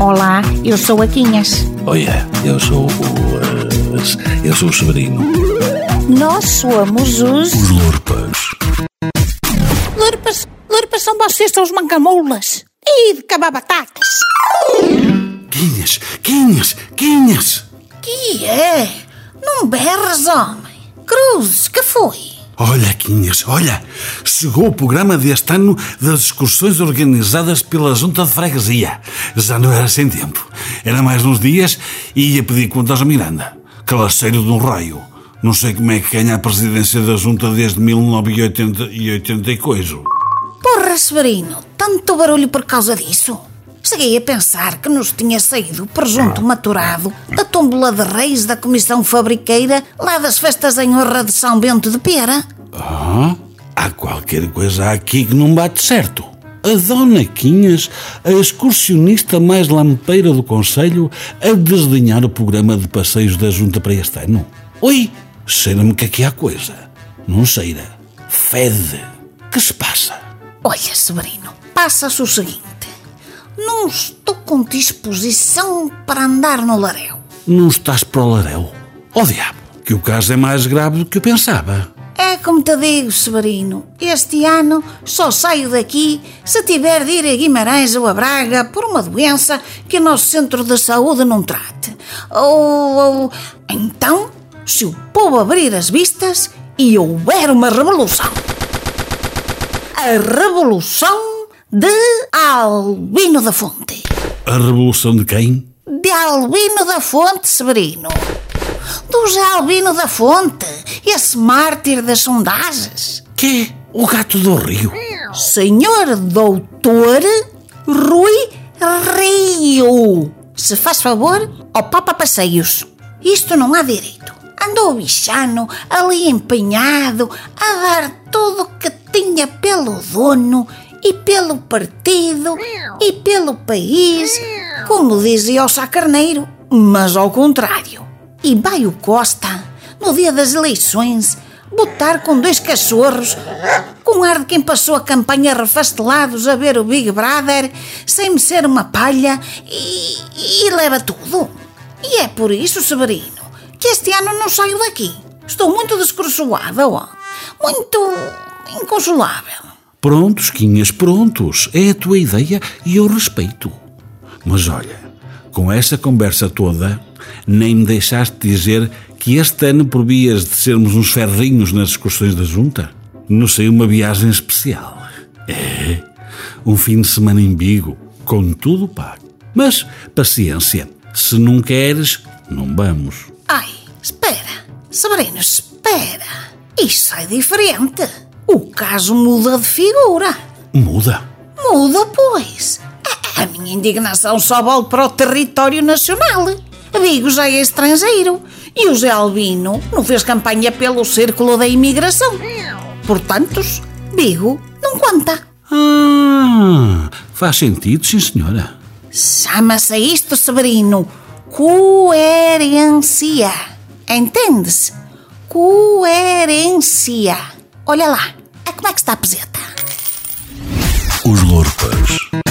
Olá, eu sou a Quinhas. Olha, eu sou o. eh, eu sou o Severino. Nós somos os. Os Lurpas. Lurpas, Lurpas são vocês, são os mancamoulas. E de cabar batatas. Quinhas, Quinhas, Quinhas! Que é? Não berres, homem. Cruzes, que foi? Olha, Quinhas, olha! Chegou o programa deste ano das excursões organizadas pela Junta de Freguesia. Já não era sem tempo. Era mais uns dias e ia pedir contas a Miranda. Calaceiro de um raio. Não sei como é que ganha a presidência da Junta desde 1980 e coisa. Porra, Severino, tanto barulho por causa disso? Cheguei a pensar que nos tinha saído o presunto maturado da tómbola de reis da Comissão Fabriqueira lá das festas em honra de São Bento de Pera. Ah, há qualquer coisa aqui que não bate certo. A Dona Quinhas, a excursionista mais lampeira do Conselho, a desdenhar o programa de passeios da Junta para este ano. Oi, cheira-me que aqui há coisa. Não cheira. Fede. Que se passa? Olha, Severino, passa-se o seguinte. Não estou com disposição para andar no laréu. Não estás para o laréu? Oh diabo, que o caso é mais grave do que eu pensava. É como te digo, Severino, este ano só saio daqui se tiver de ir a Guimarães ou a Braga por uma doença que o nosso centro de saúde não trate. Ou, ou então, se o povo abrir as vistas e houver uma revolução. A revolução de Albino da Fonte. A revolução de quem? De Albino da Fonte, Severino. Do Zé Albino da Fonte, esse mártir das sondagens. Que? O gato do rio. Senhor Doutor Rui Rio. Se faz favor, ao Papa Passeios. Isto não há direito. Andou o bichano ali empenhado a dar tudo o que tinha pelo dono e pelo partido e pelo país, como dizia o Sá Carneiro, mas ao contrário. E vai o Costa, no dia das eleições, botar com dois cachorros, com ar de quem passou a campanha refastelados a ver o Big Brother, sem me ser uma palha, e, e leva tudo. E é por isso, Severino, que este ano não saio daqui. Estou muito descroçoada, ó. Muito inconsolável. Prontos, Quinhas, prontos. É a tua ideia e eu respeito. Mas olha, com essa conversa toda, nem me deixaste dizer que este ano, por vias de sermos uns ferrinhos nas excursões da Junta, nos saiu uma viagem especial. É, um fim de semana em Bigo, com tudo pago. Mas, paciência, se não queres, não vamos. Ai, espera. Severino, espera. Isso é diferente. O caso muda de figura. Muda. Muda, pois. A- A minha indignação só volta para o território nacional. Vigo já é estrangeiro. E o Zé Albino não fez campanha pelo círculo da imigração. Portanto, Vigo não conta. Ah, faz sentido, sim, senhora. Chama-se isto, Severino, coerência. Entende-se? Coerência. Olha lá, é como é que está a peseta? Os Lorpas.